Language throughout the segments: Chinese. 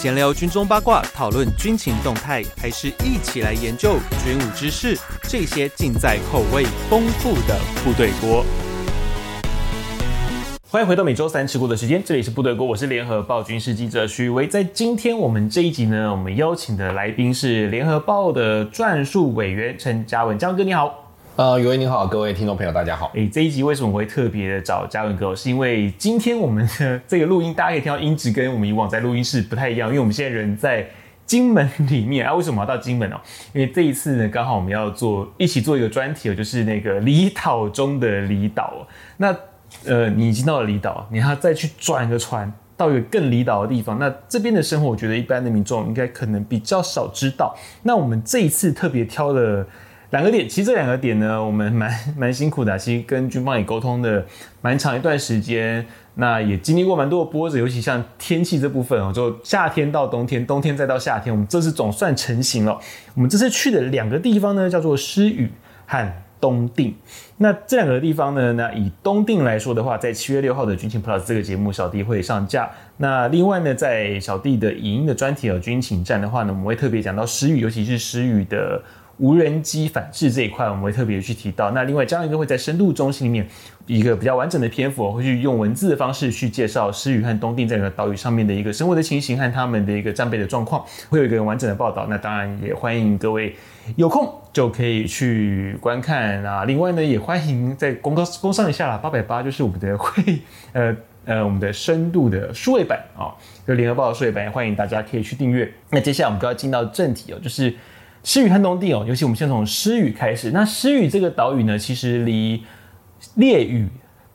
闲聊军中八卦，讨论军情动态，还是一起来研究军武知识？这些尽在口味丰富的部队锅。欢迎回到每周三吃锅的时间，这里是部队锅，我是联合报军事记者许宇威。在今天我们这一集呢，我们邀请的来宾是联合报的撰述委员陈嘉文，嘉文哥你好。呃，宇威你好，各位听众朋友大家好。诶，这一集为什么我会特别找嘉文哥？是因为今天我们的这个录音，大家可以听到音质跟我们以往在录音室不太一样，因为我们现在人在金门里面啊。为什么要到金门哦？因为这一次呢，刚好我们要做一起做一个专题，就是那个离岛中的离岛。那呃，你已经到了离岛，你要再去转个船到一个更离岛的地方。那这边的生活，我觉得一般的民众应该可能比较少知道。那我们这一次特别挑了两个点，其实这两个点呢，我们蛮 蛮辛苦的，其实跟军方也沟通的蛮长一段时间。那也经历过蛮多的波折，尤其像天气这部分哦，就夏天到冬天，冬天再到夏天，我们这次总算成型了。我们这次去的两个地方呢，叫做狮屿和东定。那这两个地方呢，那以东定来说的话，在七月六号的军情 Plus 这个节目，小弟会上架。那另外呢，在小弟的影音的专题有军情站的话呢，我们会特别讲到狮屿，尤其是狮屿的。无人机反制这一块，我们会特别去提到。那另外，嘉文哥会在深度中心里面一个比较完整的篇幅，会去用文字的方式去介绍狮屿和东定这两个岛屿上面的一个生活的情形和他们的一个战备的状况，会有一个完整的报道。那当然也欢迎各位有空就可以去观看啊。另外呢，也欢迎在公告公上一下啦，八百八就是我们的会呃呃我们的深度的数位版啊，就联合报的数位版，欢迎大家可以去订阅。那接下来我们就要进到正题哦，就是。狮屿和东地哦，尤其我们先从诗雨开始。那诗雨这个岛屿呢，其实离烈屿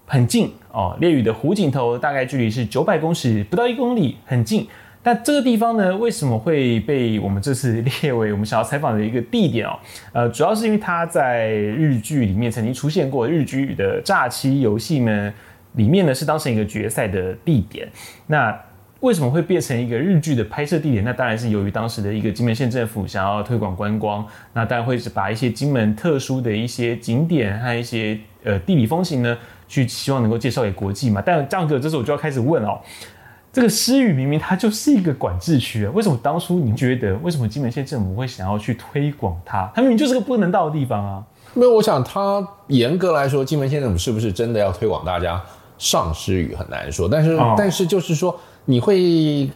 很近哦。烈屿的湖景头大概距离是九百公尺，不到一公里，很近。但这个地方呢，为什么会被我们这次列为我们想要采访的一个地点哦？呃，主要是因为它在日剧里面曾经出现过，日剧的诈欺游戏呢里面呢是当成一个决赛的地点。那为什么会变成一个日剧的拍摄地点？那当然是由于当时的一个金门县政府想要推广观光，那当然会是把一些金门特殊的一些景点和一些呃地理风情呢，去希望能够介绍给国际嘛。但这样子，这时候我就要开始问哦，这个诗屿明明它就是一个管制区啊，为什么当初你觉得为什么金门县政府会想要去推广它？它明明就是个不能到的地方啊。没有，我想它严格来说，金门县政府是不是真的要推广大家上诗屿很难说，但是、哦、但是就是说。你会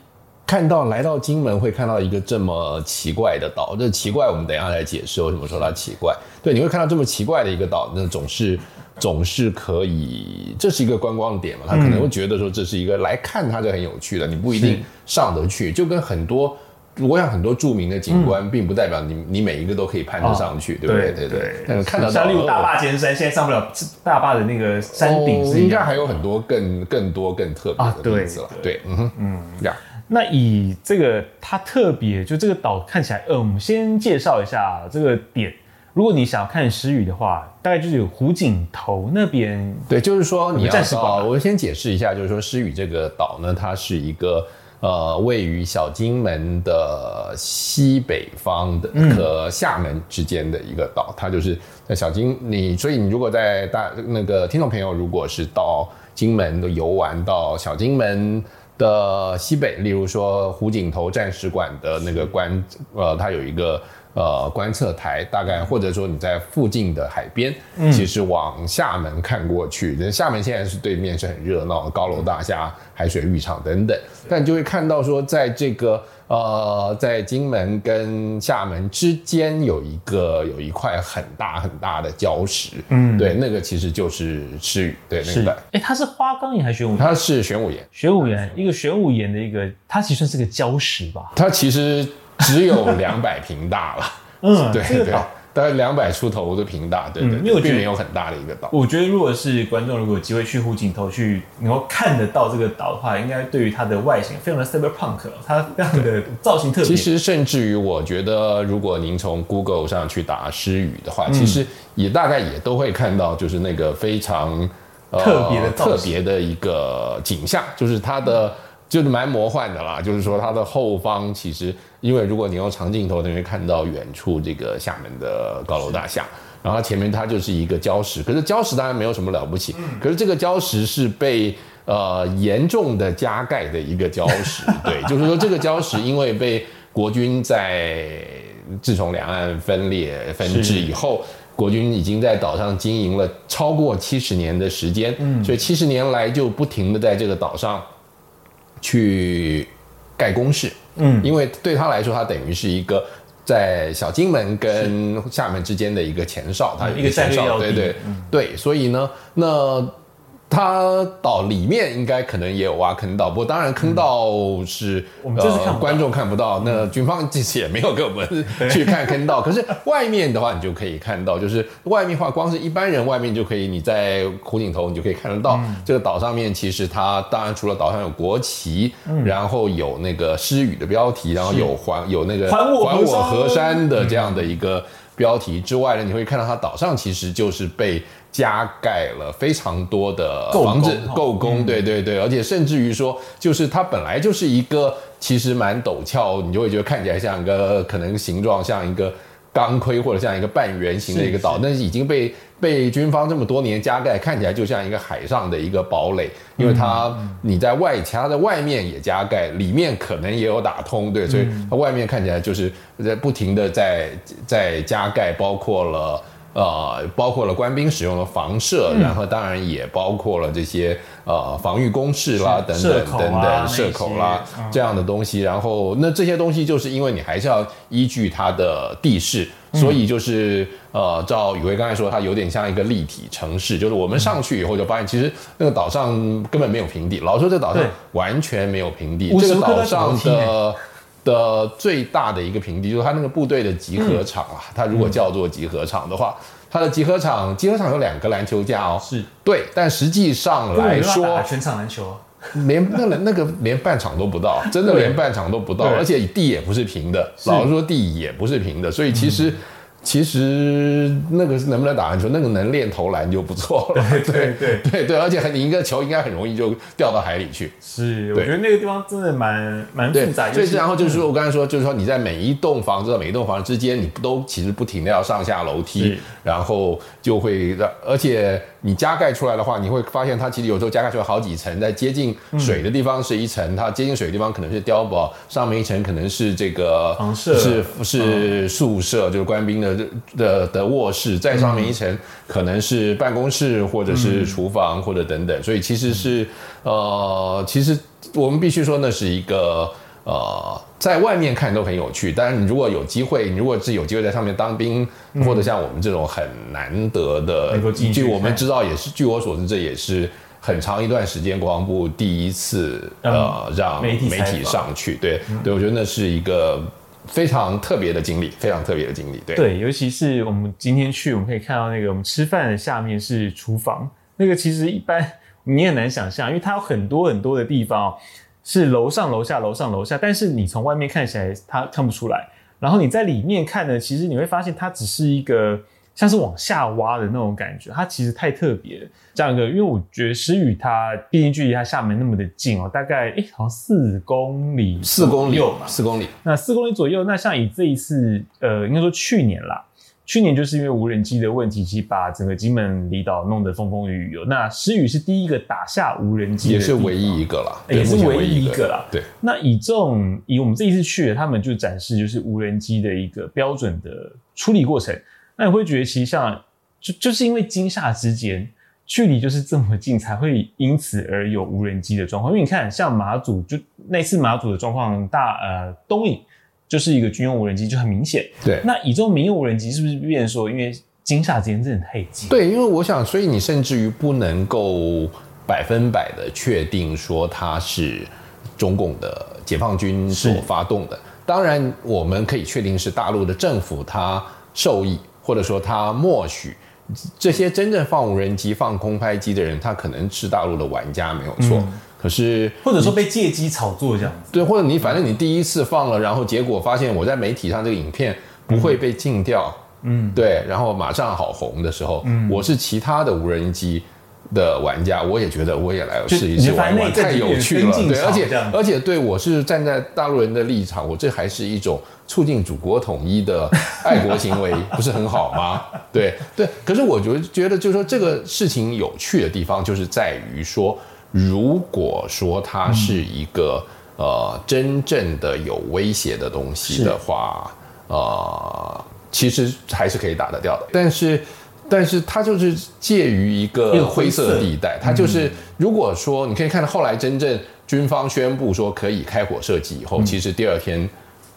看到来到金门会看到一个这么奇怪的岛，这奇怪我们等一下来解释为什么说它奇怪。对，你会看到这么奇怪的一个岛，那总是总是可以，这是一个观光点嘛，他可能会觉得说这是一个来看它就很有趣的，你不一定上得去，就跟很多。我想很多著名的景观，并不代表你你每一个都可以攀得上去，对不对？对对。但看到像例如大坝尖山，现在上不了大坝的那个山顶，应该还有很多更更多更特别的名字了。对，嗯哼，嗯，呀。那以这个它特别，就这个岛看起来，呃，我们先介绍一下这个点。如果你想要看石屿的话，大概就是有湖景头那边。对，就是说你暂时保。我先解释一下，就是说石屿这个岛呢，它是一个。呃，位于小金门的西北方的和厦门之间的一个岛，嗯、它就是在小金你，所以你如果在大那个听众朋友，如果是到金门的游玩，到小金门的西北，例如说湖景头战史馆的那个关，呃，它有一个。呃，观测台大概，或者说你在附近的海边，嗯、其实往厦门看过去，人厦门现在是对面是很热闹的高楼大厦、海水浴场等等，但就会看到说，在这个呃，在金门跟厦门之间有一个有一块很大很大的礁石，嗯，对，那个其实就是赤屿，对，那个，哎，它是花岗岩还是玄武岩？它是玄武岩，玄武岩，一个玄武岩的一个，它其实算是个礁石吧？它其实。只有两百平大了，嗯，对对，大概两百出头的平大，对对，因为我觉得没有很大的一个岛。我觉得如果是观众，如果有机会去湖景头去能够看得到这个岛的话，应该对于它的外形非常的 cyberpunk，它非常的造型特别。其实甚至于我觉得，如果您从 Google 上去打诗屿的话，其实也大概也都会看到，就是那个非常特别的特别的一个景象，就是它的。就是蛮魔幻的啦，就是说它的后方其实，因为如果你用长镜头，你会看到远处这个厦门的高楼大厦，然后前面它就是一个礁石，可是礁石当然没有什么了不起，可是这个礁石是被呃严重的加盖的一个礁石。对，就是说这个礁石因为被国军在自从两岸分裂分治以后。国军已经在岛上经营了超过七十年的时间，嗯，所以七十年来就不停的在这个岛上去盖工事，嗯，因为对他来说，他等于是一个在小金门跟厦门之间的一个前哨，他一个前哨，对对对，所以呢，那。它岛里面应该可能也有挖坑道，不过当然坑道是、嗯、我们这是观众看不到，那军方其实也没有给我们去看坑道。可是外面的话，你就可以看到，就是外面的话，光是一般人外面就可以，你在湖景头你就可以看得到。嗯、这个岛上面其实它当然除了岛上有国旗，嗯、然后有那个诗语的标题，然后有还有那个还我河山的这样的一个标题之外呢，你会看到它岛上其实就是被。加盖了非常多的房子，构工，对对对，而且甚至于说，就是它本来就是一个其实蛮陡峭，你就会觉得看起来像一个可能形状像一个钢盔或者像一个半圆形的一个岛，但是。已经被被军方这么多年加盖，看起来就像一个海上的一个堡垒，因为它你在外，其他的外面也加盖，里面可能也有打通，对，所以它外面看起来就是在不停的在在加盖，包括了。呃，包括了官兵使用的房舍，嗯、然后当然也包括了这些呃防御工事啦，等等等等，射口啦这样的东西。然后那这些东西就是因为你还是要依据它的地势，嗯、所以就是呃，照宇辉刚才说，它有点像一个立体城市。就是我们上去以后就发现，其实那个岛上根本没有平地。老实说，这岛上完全没有平地。这个岛上的。的最大的一个平地就是它那个部队的集合场啊，它如果叫做集合场的话，它的集合场集合场有两个篮球架哦，是。对，但实际上来说，全场篮球。连那个那个连半场都不到，真的连半场都不到，而且地也不是平的，老实说地也不是平的，所以其实。其实那个是能不能打篮球，那个能练投篮就不错了。对对对对对，而且你一个球应该很容易就掉到海里去。是，我觉得那个地方真的蛮蛮复杂。所以然后就是说我刚才说，就是说你在每一栋房子、每一栋房子之间，你都其实不停的要上下楼梯，然后就会让，而且你加盖出来的话，你会发现它其实有时候加盖出来好几层，在接近水的地方是一层，它接近水的地方可能是碉堡，上面一层可能是这个房舍，是是宿舍，就是官兵的。的的卧室，再上面一层可能是办公室，或者是厨房，或者等等，所以其实是呃，其实我们必须说，那是一个呃，在外面看都很有趣，但是你如果有机会，你如果是有机会在上面当兵，或者像我们这种很难得的，据我们知道也是，据我所知，这也是很长一段时间国防部第一次呃让媒体上去，对对，我觉得那是一个。非常特别的经历，非常特别的经历，对。对，尤其是我们今天去，我们可以看到那个我们吃饭的下面是厨房，那个其实一般你也难想象，因为它有很多很多的地方是楼上楼下楼上楼下，但是你从外面看起来它看不出来，然后你在里面看呢，其实你会发现它只是一个。像是往下挖的那种感觉，它其实太特别了。这样一个，因为我觉得石宇它毕竟距离它厦门那么的近哦，大概诶、好像四公里，四公里嘛，四公里。那四公里左右，那像以这一次，呃，应该说去年啦，去年就是因为无人机的问题，其实把整个金门离岛弄得风风雨雨哦。那石宇是第一个打下无人机，也是唯一一个啦，也是唯一一个啦。对。那以这种以我们这一次去，他们就展示就是无人机的一个标准的处理过程。那你会觉得，其实像就就是因为惊吓之间距离就是这么近，才会因此而有无人机的状况。因为你看，像马祖就那次马祖的状况，大呃东引就是一个军用无人机，就很明显。对，那以这种民用无人机是不是变成说，因为惊吓之间真的太近？对，因为我想，所以你甚至于不能够百分百的确定说它是中共的解放军所发动的。当然，我们可以确定是大陆的政府它受益。或者说他默许这些真正放无人机、放空拍机的人，他可能是大陆的玩家没有错。嗯、可是或者说被借机炒作这样子，对，或者你反正你第一次放了，然后结果发现我在媒体上这个影片不会被禁掉，嗯，对，然后马上好红的时候，嗯，我是其他的无人机的玩家，我也觉得我也来试一试玩玩，太有趣了，对，而且而且对我是站在大陆人的立场，我这还是一种。促进祖国统一的爱国行为 不是很好吗？对对，可是我觉觉得就是说这个事情有趣的地方就是在于说，如果说它是一个、嗯、呃真正的有威胁的东西的话，呃，其实还是可以打得掉的。但是，但是它就是介于一个灰色地带。它就是如果说你可以看到后来真正军方宣布说可以开火射击以后，嗯、其实第二天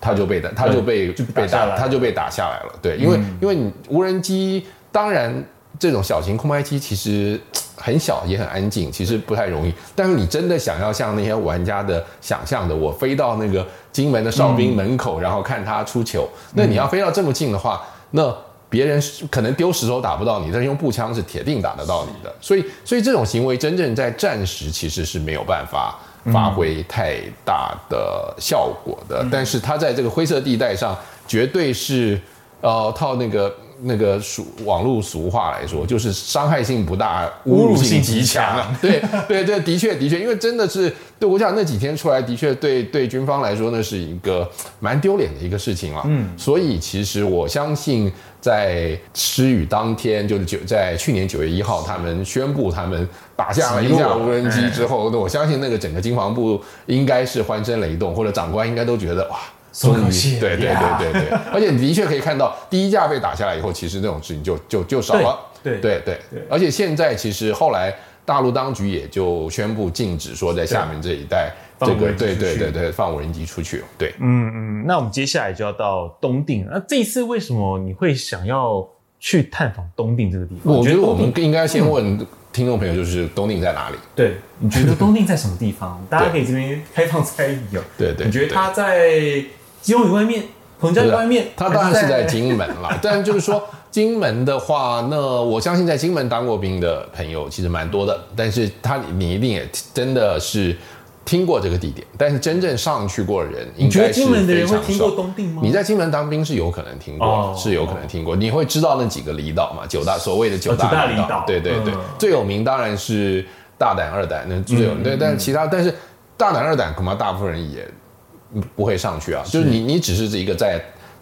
它就被打，它就被就被打，它就被打下来了。对，因为、嗯、因为你无人机当然。这种小型空拍机其实很小，也很安静，其实不太容易。但是你真的想要像那些玩家的想象的，我飞到那个金门的哨兵门口，嗯、然后看他出球，那你要飞到这么近的话，那别人可能丢石头打不到你，但是用步枪是铁定打得到你的。所以，所以这种行为真正在战时其实是没有办法发挥太大的效果的。嗯、但是它在这个灰色地带上，绝对是呃套那个。那个俗网络俗话来说，就是伤害性不大，侮辱性极强啊！对对对，的确的确，因为真的是，对我想那几天出来，的确对对军方来说，那是一个蛮丢脸的一个事情啊。嗯，所以其实我相信，在失语当天，就是九在去年九月一号，他们宣布他们打下了一架无人机之后，那我相信那个整个军防部应该是欢声雷动，或者长官应该都觉得哇。终于，对对对对对，而且你的确可以看到，第一架被打下来以后，其实那种事情就就就少了。对对对对，而且现在其实后来大陆当局也就宣布禁止说在厦门这一带这个对对对对放无人机出去。对，嗯嗯，那我们接下来就要到东定了。那这一次为什么你会想要去探访东定这个地方？我觉得我们应该先问听众朋友，就是东定在哪里？对，你觉得东定在什么地方？大家可以这边开放猜疑哦。对对，你觉得它在？基隆屿外面，彭佳屿外面，他当然是在金门了。但就是说，金门的话，那我相信在金门当过兵的朋友其实蛮多的。但是他，你一定也真的是听过这个地点。但是真正上去过的人，应该是金门的人会听过东定吗？你在金门当兵是有可能听过，哦、是有可能听过。你会知道那几个离岛嘛？九大所谓的九大离岛，哦、对对对，嗯、最有名当然是大胆、二胆，那最有名。对，但是其他，但是大胆、二胆恐怕大部分人也。不会上去啊，就是你，你只是一个在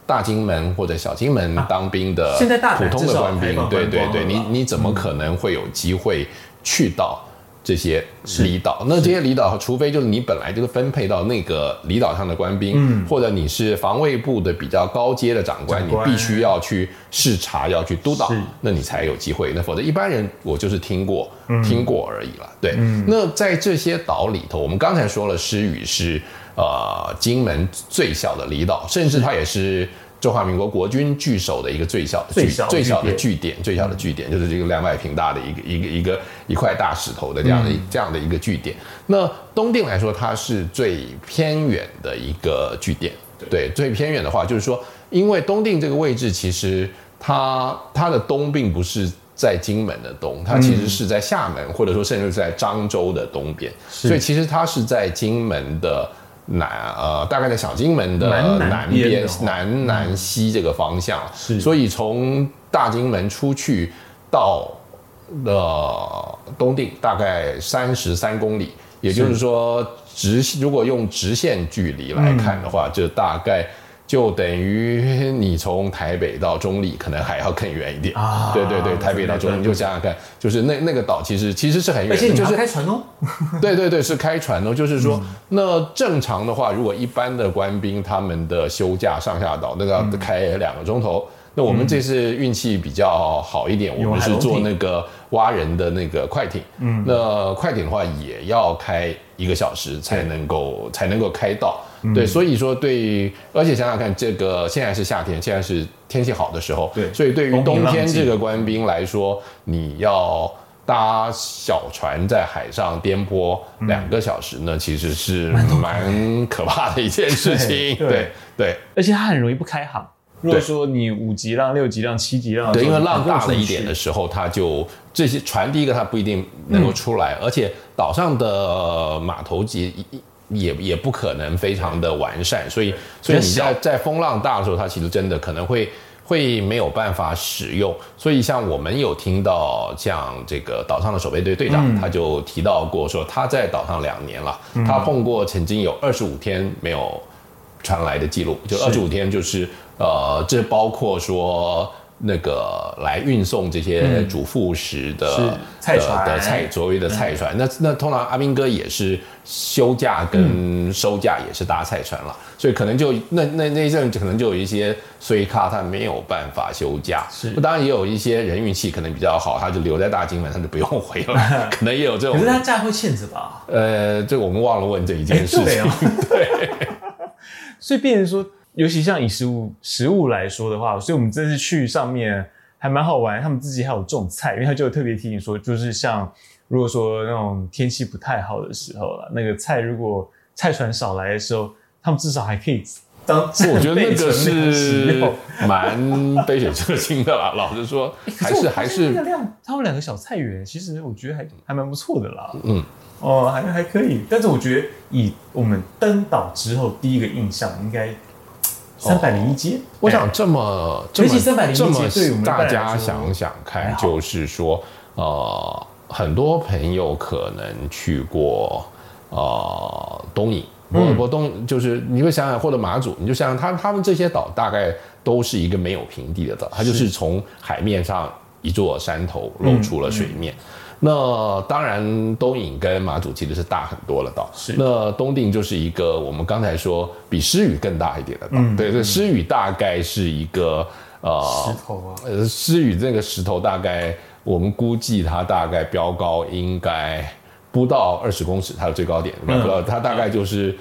大金门或者小金门当兵的普通的官兵，对对对，你你怎么可能会有机会去到这些离岛？那这些离岛，除非就是你本来就是分配到那个离岛上的官兵，或者你是防卫部的比较高阶的长官，你必须要去视察，要去督导，那你才有机会。那否则一般人，我就是听过听过而已了。对，那在这些岛里头，我们刚才说了，诗语是。呃，金门最小的离岛，甚至它也是中华民国国军据守的一个最小的据最小的据点，最小的据点就是这个两百平大的一个一个一个一块大石头的这样的这样的一个据点。那东定来说，它是最偏远的一个据点。对，最偏远的话，就是说，因为东定这个位置，其实它它的东并不是在金门的东，它其实是在厦门，或者说甚至是在漳州的东边，所以其实它是在金门的。南呃，大概在小金门的南边、南南西这个方向，是，所以从大金门出去到了东定，大概三十三公里，也就是说直如果用直线距离来看的话，就大概。就等于你从台北到中立，可能还要更远一点啊！对对对，台北到中立，你就想想看，就是那那个岛其实其实是很远的，就是开船哦。对对对，是开船哦。就是说，那正常的话，如果一般的官兵他们的休假上下岛，那个要开两个钟头。那我们这次运气比较好一点，我们是坐那个蛙人的那个快艇。嗯，那快艇的话也要开一个小时才能够才能够开到。对，所以说对，而且想想看，这个现在是夏天，现在是天气好的时候，对，所以对于冬天这个官兵来说，你要搭小船在海上颠簸两个小时呢，其实是蛮可怕的一件事情。对对，而且它很容易不开航。如果说你五级浪、六级浪、七级浪，对，因为浪大了一点的时候，它就这些船第一个它不一定能够出来，而且岛上的码头级一。也也不可能非常的完善，所以所以你在在风浪大的时候，它其实真的可能会会没有办法使用。所以像我们有听到像这个岛上的守备队队长，他就提到过说他在岛上两年了，他碰过曾经有二十五天没有传来的记录，就二十五天就是呃，这包括说那个来运送这些主副食的、嗯、菜船的菜，所谓的菜船。嗯、那那通常阿兵哥也是休假跟收假也是搭菜船了，嗯、所以可能就那那那一阵可能就有一些衰咖他没有办法休假。是，当然也有一些人运气可能比较好，他就留在大金门，他就不用回了。可能也有这种。可是他假会限制吧？呃，这我们忘了问这一件 事情。对，哦、对。所以变成说。尤其像以食物食物来说的话，所以我们这次去上面还蛮好玩。他们自己还有种菜，因为他就特别提醒说，就是像如果说那种天气不太好的时候了，那个菜如果菜船少来的时候，他们至少还可以当。我觉得那个是蛮杯水车薪的啦。老实说，还是 还是那量，他们两个小菜园，其实我觉得还还蛮不错的啦。嗯，哦，还还可以。但是我觉得以我们登岛之后第一个印象应该。三百零一街，我想这么这么这么大家想想看，就是说，呃，很多朋友可能去过呃东引，不不东就是你会想想，或者马祖，你就想想他他们这些岛大概都是一个没有平地的岛，它就是。从海面上一座山头露出了水面。那当然，东引跟马祖其实是大很多了岛。是。那东定就是一个我们刚才说比诗屿更大一点的岛。嗯。对，这狮屿大概是一个呃石头啊。呃，狮屿这个石头大概我们估计它大概标高应该不到二十公尺，它的最高点。嗯。不知道它大概就是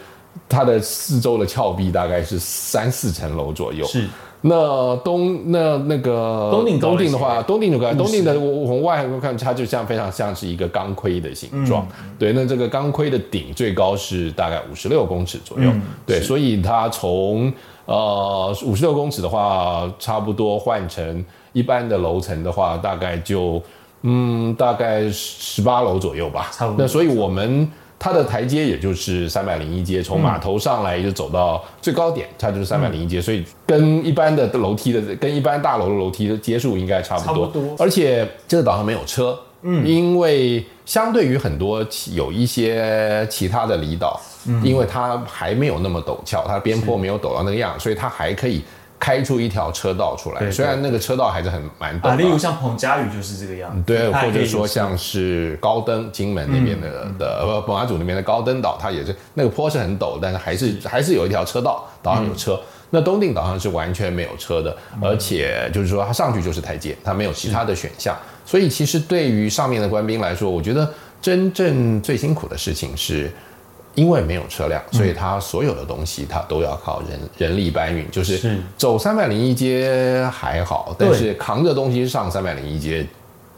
它的四周的峭壁大概是三四层楼左右。是。那东那那个东定东定的话，东定就看东定的，我从外观看，它就像非常像是一个钢盔的形状。嗯、对，那这个钢盔的顶最高是大概五十六公尺左右。嗯、对，所以它从呃五十六公尺的话，差不多换成一般的楼层的话，大概就嗯大概十八楼左右吧。差不多。那所以我们。它的台阶也就是三百零一阶，从码头上来就走到最高点，它就是三百零一阶，所以跟一般的楼梯的，跟一般大楼的楼梯的阶数应该差不多。差不多。而且这个岛上没有车，嗯，因为相对于很多有一些其他的离岛，嗯，因为它还没有那么陡峭，它的边坡没有陡到那个样，所以它还可以。开出一条车道出来，虽然那个车道还是很蛮陡。啊，例如像彭佳屿就是这个样子。对，或者说像是高登金门那边的的呃不马祖那边的高登岛，它也是那个坡是很陡，但是还是还是有一条车道，岛上有车。那东定岛上是完全没有车的，而且就是说它上去就是台阶，它没有其他的选项。所以其实对于上面的官兵来说，我觉得真正最辛苦的事情是。因为没有车辆，所以它所有的东西它都要靠人人力搬运。就是走三百零一街还好，但是扛着东西上三百零一街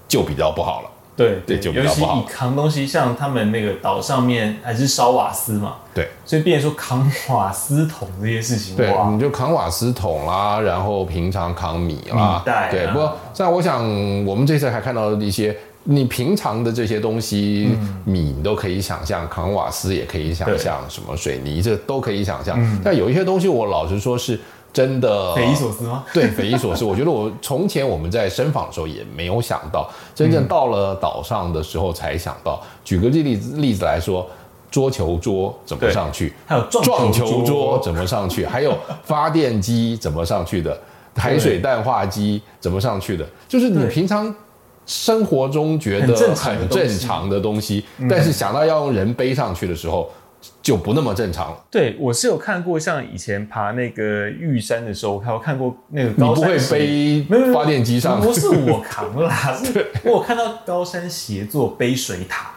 就比较不好了。对对，就比较不好。尤其你扛东西，像他们那个岛上面还是烧瓦斯嘛，对，所以变成说扛瓦斯桶这些事情，对，你就扛瓦斯桶啦，然后平常扛米啦，米袋啊，对。不过，像我想，我们这次还看到了一些。你平常的这些东西，米你都可以想象，扛瓦斯也可以想象，什么水泥这都可以想象。但有一些东西，我老实说是真的匪夷所思吗？对，匪夷所思。我觉得我从前我们在深访的时候也没有想到，真正到了岛上的时候才想到。举个例子例子来说，桌球桌怎么上去？还有撞球桌怎么上去？还有发电机怎么上去的？海水淡化机怎么上去的？就是你平常。生活中觉得很正常的东西，但是想到要用人背上去的时候，就不那么正常了。对，我是有看过，像以前爬那个玉山的时候，我还有看过那个高山。你不会背发电机上？不是我扛啦，是 我有看到高山协作背水塔。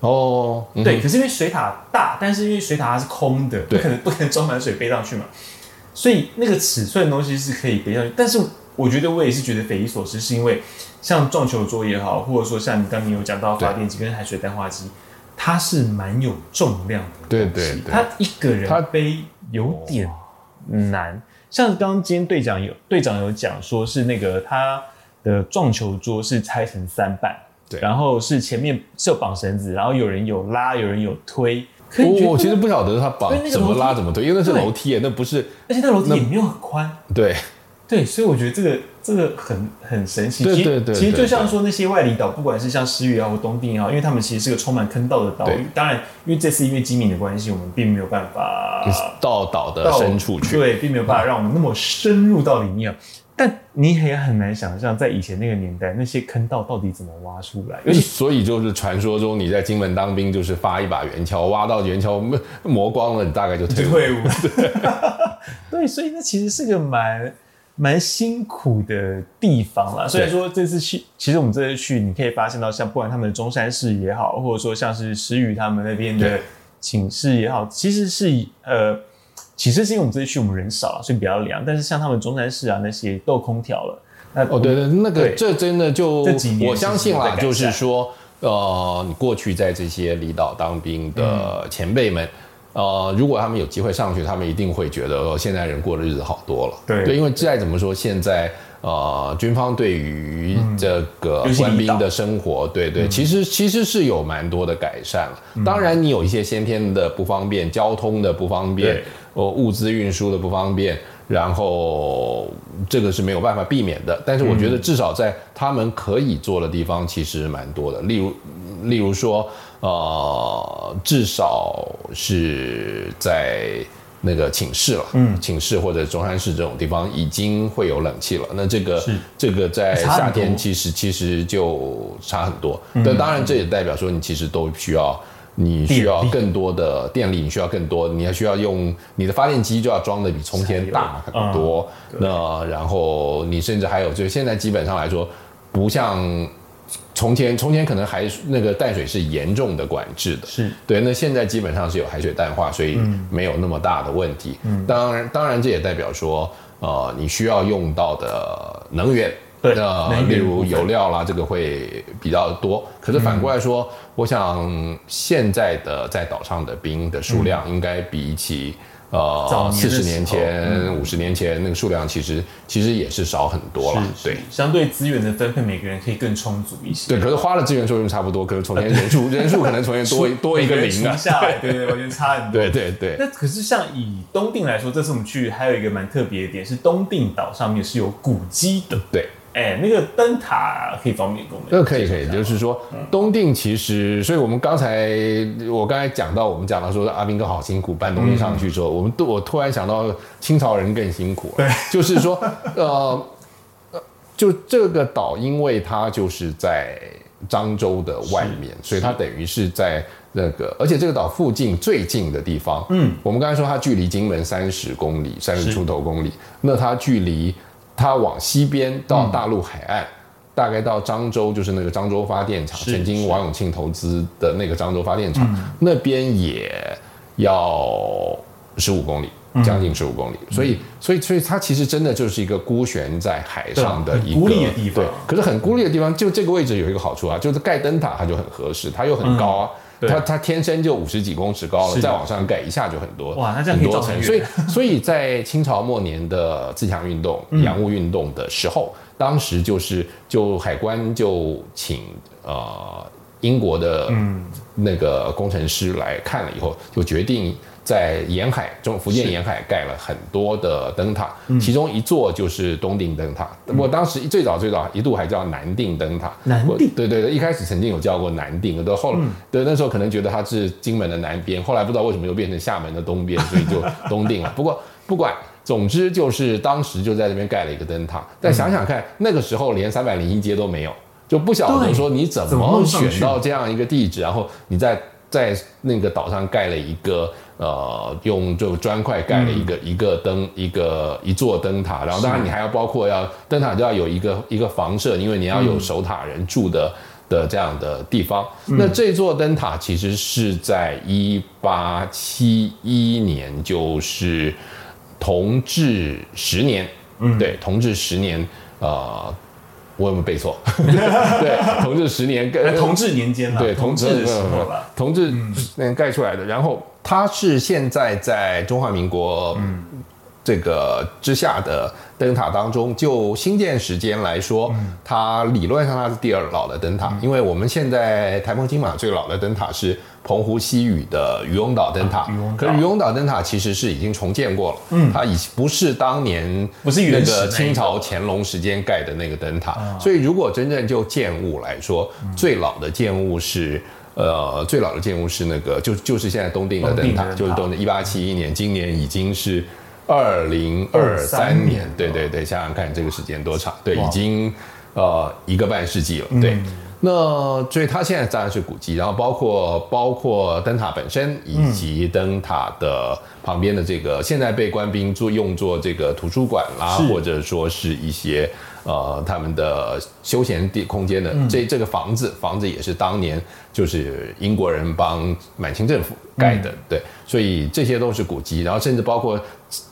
哦，对，可是因为水塔大，但是因为水塔它是空的，不可能不可能装满水背上去嘛，所以那个尺寸的东西是可以背上去，但是。我觉得我也是觉得匪夷所思，是因为像撞球桌也好，或者说像你刚刚有讲到发电机跟海水淡化机，它是蛮有重量的。对对对，它一个人背有点难。像刚刚今天队长有队长有讲说，是那个他的撞球桌是拆成三半，对，然后是前面是有绑绳子，然后有人有拉，有人有推。我我其实不晓得他绑怎么拉怎么推，因为那是楼梯，那不是，而且那楼梯也没有很宽。对。对，所以我觉得这个这个很很神奇。对对对，其实就像说那些外离岛，不管是像石屿啊或东定也好，因为他们其实是个充满坑道的岛屿。当然，因为这次因为机敏的关系，我们并没有办法到岛的深处去。对，并没有办法让我们那么深入到里面。但你也很难想象，在以前那个年代，那些坑道到底怎么挖出来？所以就是传说中你在金门当兵，就是发一把圆锹，挖到圆锹 磨光了，你大概就退伍。退伍。对，所以那其实是个蛮蛮辛苦的地方啦。虽然说这次去，其实我们这次去，你可以发现到，像不管他们的中山市也好，或者说像是石宇他们那边的寝室也好，其实是呃。其实是因为我们这次去我们人少，所以比较凉。但是像他们中山市啊那些都有空调了。那哦对对，那个这真的就我相信啦，就是说呃，你过去在这些离岛当兵的前辈们，嗯、呃，如果他们有机会上去，他们一定会觉得、呃、现在人过的日子好多了。对对，因为再怎么说现在。呃，军方对于这个官兵的生活，嗯、对对，其实其实是有蛮多的改善了。嗯、当然，你有一些先天的不方便，交通的不方便，哦，物资运输的不方便，然后这个是没有办法避免的。但是我觉得，至少在他们可以做的地方，其实蛮多的。例如，例如说，呃，至少是在。那个寝室了，嗯，寝室或者中山市这种地方已经会有冷气了。那这个是这个在夏天其实其实就差很多。但、嗯、当然这也代表说你其实都需要，你需要更多的电力，你需要更多，你还需要用你的发电机就要装的比从前大很多。嗯、那然后你甚至还有，就现在基本上来说，不像。从前，从前可能海那个淡水是严重的管制的，是对。那现在基本上是有海水淡化，所以没有那么大的问题。嗯，当然，当然这也代表说，呃，你需要用到的能源，对，那例如油料啦，这个会比较多。可是反过来说，嗯、我想现在的在岛上的兵的数量应该比起。呃，四十年前、五十、嗯、年前那个数量其实其实也是少很多了，对，相对资源的分配，每个人可以更充足一些。对，可是花的资源作用差不多，可是从前人数 人数可能从前多多一个零啊，下来，对对，我觉得差很多。对对对。那可是像以东定来说，这次我们去还有一个蛮特别的点是，东定岛上面是有古迹的，对。哎，那个灯塔可以方便跟我们？这个可以可以，就是说东定其实，所以我们刚才我刚才讲到，我们讲到说阿兵哥好辛苦搬东西上去之后，我们都我突然想到清朝人更辛苦，对，就是说呃呃，就这个岛，因为它就是在漳州的外面，所以它等于是在那个，而且这个岛附近最近的地方，嗯，我们刚才说它距离金门三十公里，三十出头公里，那它距离。它往西边到大陆海岸，嗯、大概到漳州，就是那个漳州发电厂，曾经王永庆投资的那个漳州发电厂，嗯、那边也要十五公里，将近十五公里。嗯、所以，所以，所以它其实真的就是一个孤悬在海上的一个孤立的地方。对，可是很孤立的地方，就这个位置有一个好处啊，就是盖灯塔它就很合适，它又很高啊。嗯它它天生就五十几公尺高了，再往上盖一下就很多哇，那这样可以造成。所以 所以在清朝末年的自强运动、洋务运动的时候，当时就是就海关就请呃英国的那个工程师来看了以后，就决定。在沿海中，福建沿海盖了很多的灯塔，其中一座就是东定灯塔。我当时最早最早一度还叫南定灯塔。南定，对对对，一开始曾经有叫过南定，到后来，对那时候可能觉得它是金门的南边，后来不知道为什么又变成厦门的东边，所以就东定了。不过不管，总之就是当时就在这边盖了一个灯塔。但想想看，那个时候连三百零一街都没有，就不晓得说你怎么选到这样一个地址，然后你在在那个岛上盖了一个。呃，用这个砖块盖了一个、嗯、一个灯一个一座灯塔，然后当然你还要包括要灯塔就要有一个一个房舍，因为你要有守塔人住的、嗯、的这样的地方。嗯、那这座灯塔其实是在一八七一年，就是同治十年，嗯，对，同治十年，呃。我有没有背错？对，同治十年盖，同治年间对，同治的时候吧，同治年盖出来的。然后它是现在在中华民国这个之下的灯塔当中，就兴建时间来说，它理论上它是第二老的灯塔，因为我们现在台风金马最老的灯塔是。澎湖西屿的渔翁岛灯塔，可是渔翁岛灯塔其实是已经重建过了，嗯，它已不是当年不是那个清朝乾隆时间盖的那个灯塔，所以如果真正就建物来说，最老的建物是呃最老的建物是那个就就是现在东定的灯塔，就是东定一八七一年，今年已经是二零二三年，年。对对对，想想看这个时间多长，对，已经呃一个半世纪了，对。嗯。那所以它现在当然是古迹，然后包括包括灯塔本身，以及灯塔的旁边的这个，现在被官兵做用作这个图书馆啦，或者说是一些呃他们的休闲地空间的、嗯、这这个房子，房子也是当年就是英国人帮满清政府盖的，嗯、对，所以这些都是古迹，然后甚至包括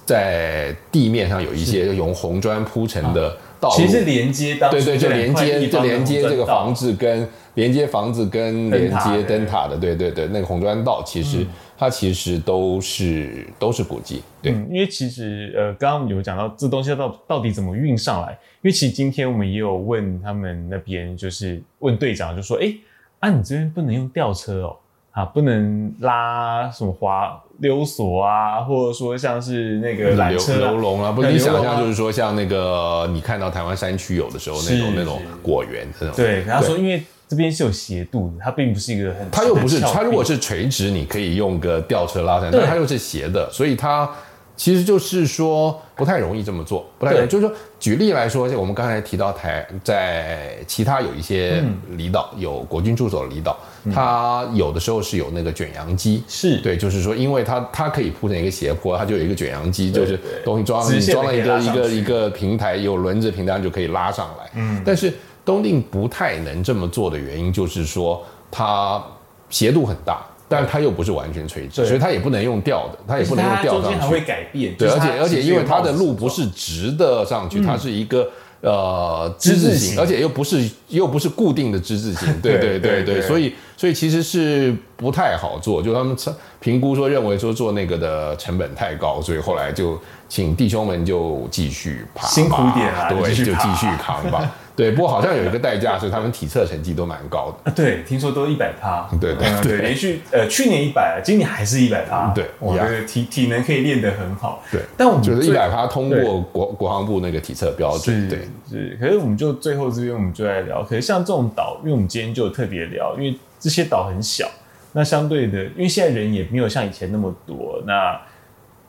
在地面上有一些用红砖铺成的道。其实是连接到对对，就连接就连接这个房子跟连接房子跟连接灯塔的，对对对，那个红砖道其实、嗯、它其实都是都是古迹，对、嗯，因为其实呃，刚刚有讲到这东西到到底怎么运上来，因为其实今天我们也有问他们那边，就是问队长，就说，哎，啊，你这边不能用吊车哦。啊，不能拉什么滑溜索啊，或者说像是那个缆车、流龙啊，不是你想象就是说像那个你看到台湾山区有的时候那种那种果园这种。对，他说因为这边是有斜度的，它并不是一个很，它又不是，它如果是垂直，你可以用个吊车拉上，但它又是斜的，所以它。其实就是说不太容易这么做，不太容易。就是说，举例来说，我们刚才提到台在其他有一些离岛、嗯、有国军驻守的离岛，它有的时候是有那个卷扬机，是。对，就是说，因为它它可以铺成一个斜坡，它就有一个卷扬机，就是东西装你装了一个一个一个平台，有轮子平台就可以拉上来。嗯，但是东定不太能这么做的原因就是说它斜度很大。但它又不是完全垂直，所以它也不能用吊的，它也不能用吊上去。中间还会改变。对，而且而且因为它的路不是直的上去，它是一个呃之字形，而且又不是又不是固定的之字形。对对对对，所以所以其实是不太好做。就他们评估说，认为说做那个的成本太高，所以后来就请弟兄们就继续爬，辛苦点啊，对，就继续扛吧。对，不过好像有一个代价是他们体测成绩都蛮高的。啊，对，听说都一百趴。对对对，连续呃去年一百，今年还是一百趴。对，我觉得体体能可以练得很好。对，但我们觉得一百趴通过国国防部那个体测标准。对，是。可是我们就最后这边我们就来聊，可是像这种岛，因为我们今天就特别聊，因为这些岛很小，那相对的，因为现在人也没有像以前那么多，那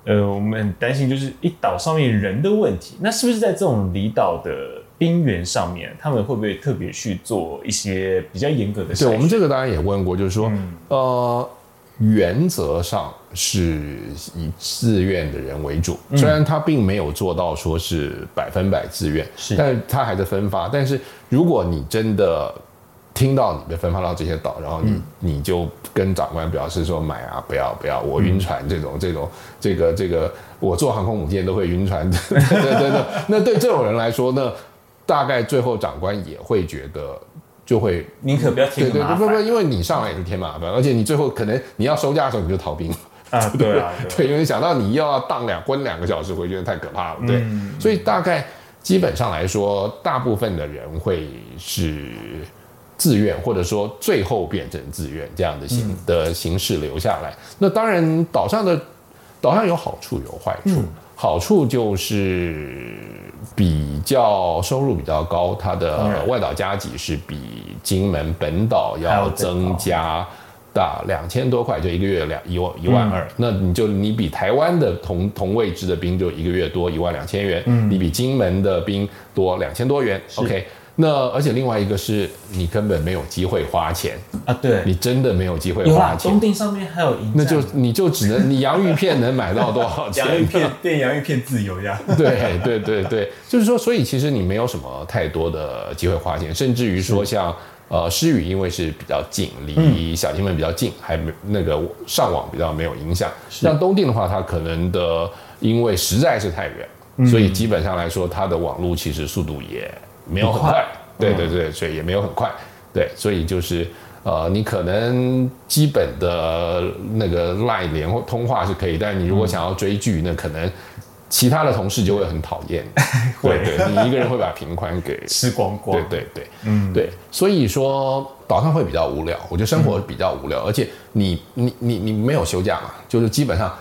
呃，我们很担心就是一岛上面人的问题，那是不是在这种离岛的？边缘上面，他们会不会特别去做一些比较严格的？对，我们这个当然也问过，就是说，嗯、呃，原则上是以自愿的人为主，虽然他并没有做到说是百分百自愿，是，但是他还在分发。但是如果你真的听到你被分发到这些岛，然后你、嗯、你就跟长官表示说买啊，不要不要，我晕船这种、嗯、这种这个这个，我坐航空母舰都会晕船，对对对对，那对这种人来说呢？大概最后长官也会觉得，就会宁可不要添麻烦。对对对，不不，因为你上来也是添麻烦，而且你最后可能你要收假的时候你就逃兵 啊，对啊，对，因为想到你又要当两关两个小时回去，太可怕了，对。嗯、所以大概基本上来说，大部分的人会是自愿，或者说最后变成自愿这样的形、嗯、的形式留下来。那当然，岛上的岛上有好处有坏处。嗯好处就是比较收入比较高，它的外岛加急是比金门本岛要增加大两千多块，就一个月两一万一万二。那你就你比台湾的同同位置的兵就一个月多一万两千元，你比金门的兵多两千多元。OK。那而且另外一个是你根本没有机会花钱啊，对，你真的没有机会花钱。东定上面还有营，那就你就只能你洋芋片能买到多少钱？洋芋片变洋芋片自由呀。对对对对，就是说，所以其实你没有什么太多的机会花钱，甚至于说像呃诗雨，因为是比较近，离小金门比较近，还没那个上网比较没有影响。像东定的话，它可能的因为实在是太远，所以基本上来说，它的网络其实速度也。没有很快，快。对对对，所以也没有很快，对，所以就是呃，你可能基本的那个 LINE 联或通话是可以，但你如果想要追剧，那可能其他的同事就会很讨厌，会。对，对，你一个人会把频宽给吃光光，对对对，嗯，对，所以说早上会比较无聊，我觉得生活比较无聊，嗯、而且你你你你没有休假嘛，就是基本上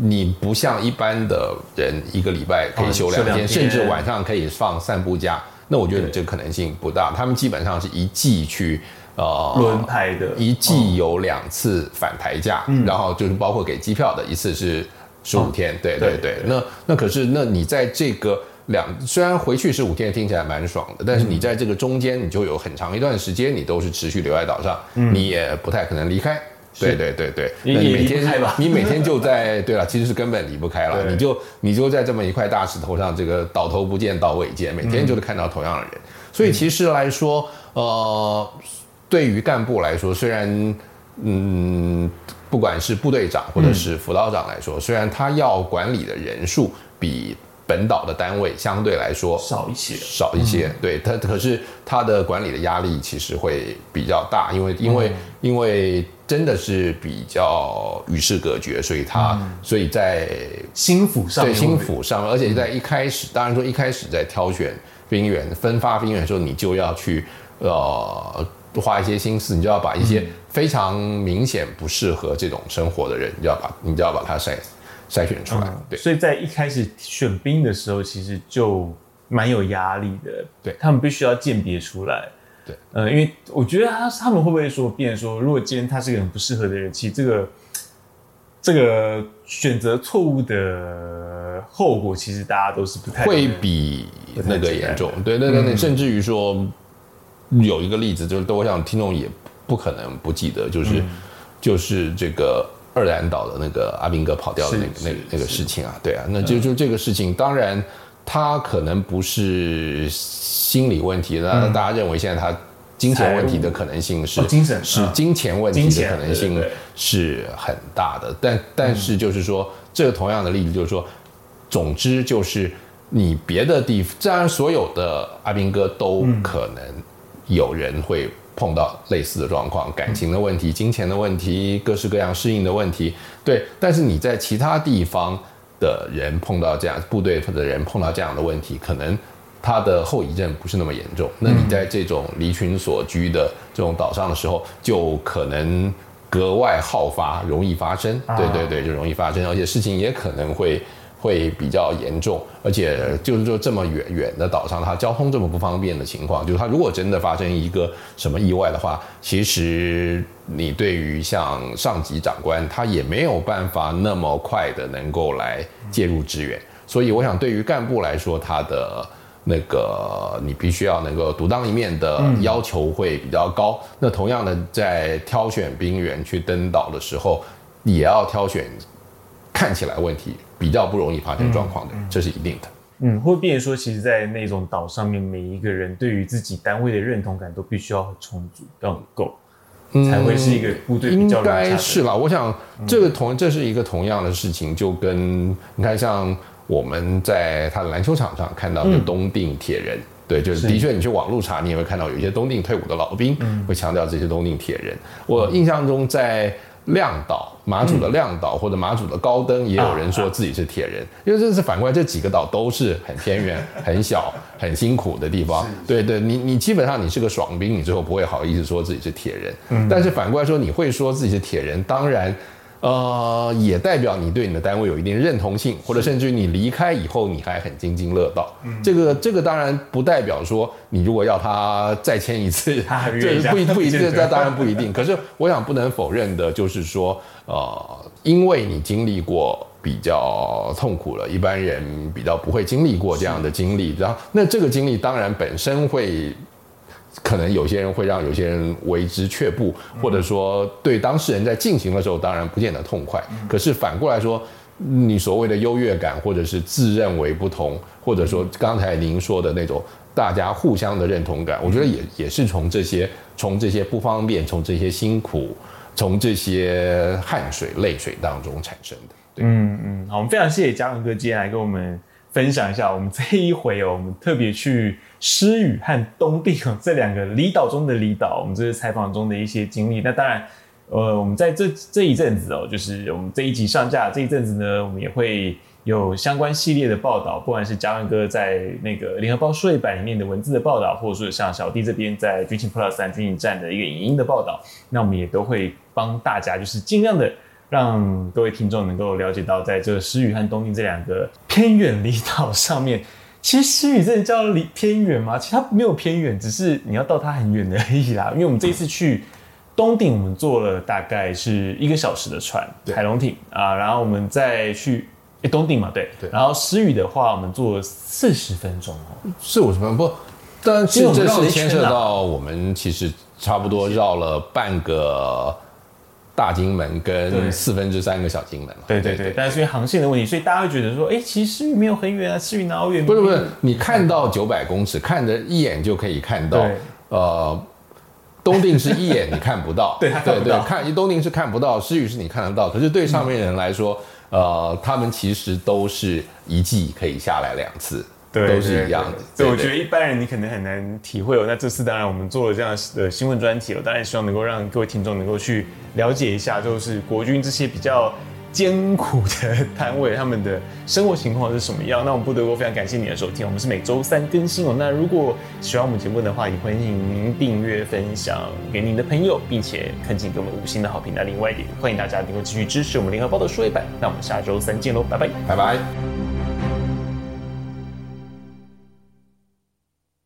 你不像一般的人一个礼拜可以休两天，嗯、甚至晚上可以放散步假。那我觉得这个可能性不大，他们基本上是一季去呃轮排的，一季有两次返台假，然后就是包括给机票的，一次是十五天，对对对。那那可是，那你在这个两虽然回去十五天听起来蛮爽的，但是你在这个中间，你就有很长一段时间，你都是持续留在岛上，你也不太可能离开。对对对对，你每天 你每天就在对了，其实是根本离不开了，你就你就在这么一块大石头上，这个倒头不见倒尾见，每天就是看到同样的人。所以其实来说，呃，对于干部来说，虽然嗯。不管是部队长或者是辅导长来说，嗯、虽然他要管理的人数比本岛的单位相对来说少一些，少一些，嗯、对他，可是他的管理的压力其实会比较大，因为因为、嗯、因为真的是比较与世隔绝，所以他、嗯、所以在心腹上，对心腹上面，而且在一开始，当然说一开始在挑选兵员、分发兵员的时候，你就要去呃。花一些心思，你就要把一些非常明显不适合这种生活的人，你就要把你就要把他筛筛选出来。嗯、对，所以在一开始选兵的时候，其实就蛮有压力的。对，他们必须要鉴别出来。对，呃，因为我觉得他他们会不会说，变成说，如果今天他是一个很不适合的人，其实这个这个选择错误的后果，其实大家都是不太会比那个严重。对对对对，嗯、甚至于说。有一个例子，就是都我想听众也不可能不记得，就是、嗯、就是这个二兰岛的那个阿兵哥跑掉的那个那个那个事情啊，对啊，那就就这个事情，当然他可能不是心理问题，那、嗯、大家认为现在他金钱问题的可能性是、哦、精神是金钱问题的可能性是很大的，但但是就是说这个同样的例子就是说，总之就是你别的地方，当然所有的阿兵哥都可能、嗯。有人会碰到类似的状况，感情的问题、金钱的问题、各式各样适应的问题，对。但是你在其他地方的人碰到这样，部队的人碰到这样的问题，可能他的后遗症不是那么严重。那你在这种离群所居的这种岛上的时候，就可能格外好发，容易发生。对对对，就容易发生，而且事情也可能会。会比较严重，而且就是说这么远远的岛上，它交通这么不方便的情况，就是它如果真的发生一个什么意外的话，其实你对于像上级长官，他也没有办法那么快的能够来介入支援。所以我想，对于干部来说，他的那个你必须要能够独当一面的要求会比较高。那同样的，在挑选兵员去登岛的时候，也要挑选看起来问题。比较不容易发生状况的，嗯、这是一定的。嗯，会变成说，其实，在那种岛上面，每一个人对于自己单位的认同感都必须要很充足，要很够，嗯、才会是一个部队比较应该是吧。我想，这个同这是一个同样的事情，就跟你看，像我们在他的篮球场上看到的东定铁人，嗯、对，就是的确，你去网路查，你也会看到有一些东定退伍的老兵会强调这些东定铁人。嗯、我印象中在。亮岛，马祖的亮岛或者马祖的高登，也有人说自己是铁人，因为这是反过来，这几个岛都是很偏远、很小、很辛苦的地方。对对，你你基本上你是个爽兵，你最后不会好意思说自己是铁人。但是反过来说，你会说自己是铁人，当然。呃，也代表你对你的单位有一定认同性，或者甚至于你离开以后你还很津津乐道。嗯、这个这个当然不代表说你如果要他再签一次，这不一不一定，这当然不一定。可是我想不能否认的就是说，呃，因为你经历过比较痛苦了，一般人比较不会经历过这样的经历，然后那这个经历当然本身会。可能有些人会让有些人为之却步，或者说对当事人在进行的时候，当然不见得痛快。可是反过来说，你所谓的优越感，或者是自认为不同，或者说刚才您说的那种大家互相的认同感，我觉得也也是从这些从这些不方便，从这些辛苦，从这些汗水泪水当中产生的。对。嗯嗯，好，我们非常谢谢嘉文哥今天来跟我们分享一下，我们这一回哦，我们特别去。狮屿和东定这两个离岛中的离岛，我们这是采访中的一些经历。那当然，呃，我们在这这一阵子哦，就是我们这一集上架这一阵子呢，我们也会有相关系列的报道，不管是嘉伦哥在那个联合报数位版里面的文字的报道，或者说像小弟这边在军情 Plus 三军营站的一个影音的报道，那我们也都会帮大家，就是尽量的让各位听众能够了解到，在这个狮屿和东定这两个偏远离岛上面。其实诗雨真的叫离偏远吗？其实它没有偏远，只是你要到它很远的而已啦。因为我们这一次去东定，我们坐了大概是一个小时的船，海龙艇啊，然后我们再去哎，东定嘛，对对。然后诗雨的话，我们坐四十分钟哦，四五十分钟不，但是这是牵涉到我们其实差不多绕了半个大金门跟四分之三个小金门嘛。对对对，但是因为航线的问题，所以大家会觉得说，哎，其实诗雨没有很远啊，诗雨哪有远？不是不是，你看到九百公尺，看着一眼就可以看到，呃。东定是一眼你看不到，对 对对，看东定是看不到，诗雨是你看得到。可是对上面人来说，嗯、呃，他们其实都是一季可以下来两次，对，都是一样的。所以我觉得一般人你可能很难体会哦。那这次当然我们做了这样的新闻专题，我当然希望能够让各位听众能够去了解一下，就是国军这些比较。艰苦的单位，他们的生活情况是什么样？那我们不得不非常感谢你的收听，我们是每周三更新哦。那如果喜欢我们节目的话，也欢迎您订阅、分享给您的朋友，并且恳请给我们五星的好评。那另外一点，欢迎大家能够继续支持我们联合报的数位版。那我们下周三见喽，拜拜，拜拜。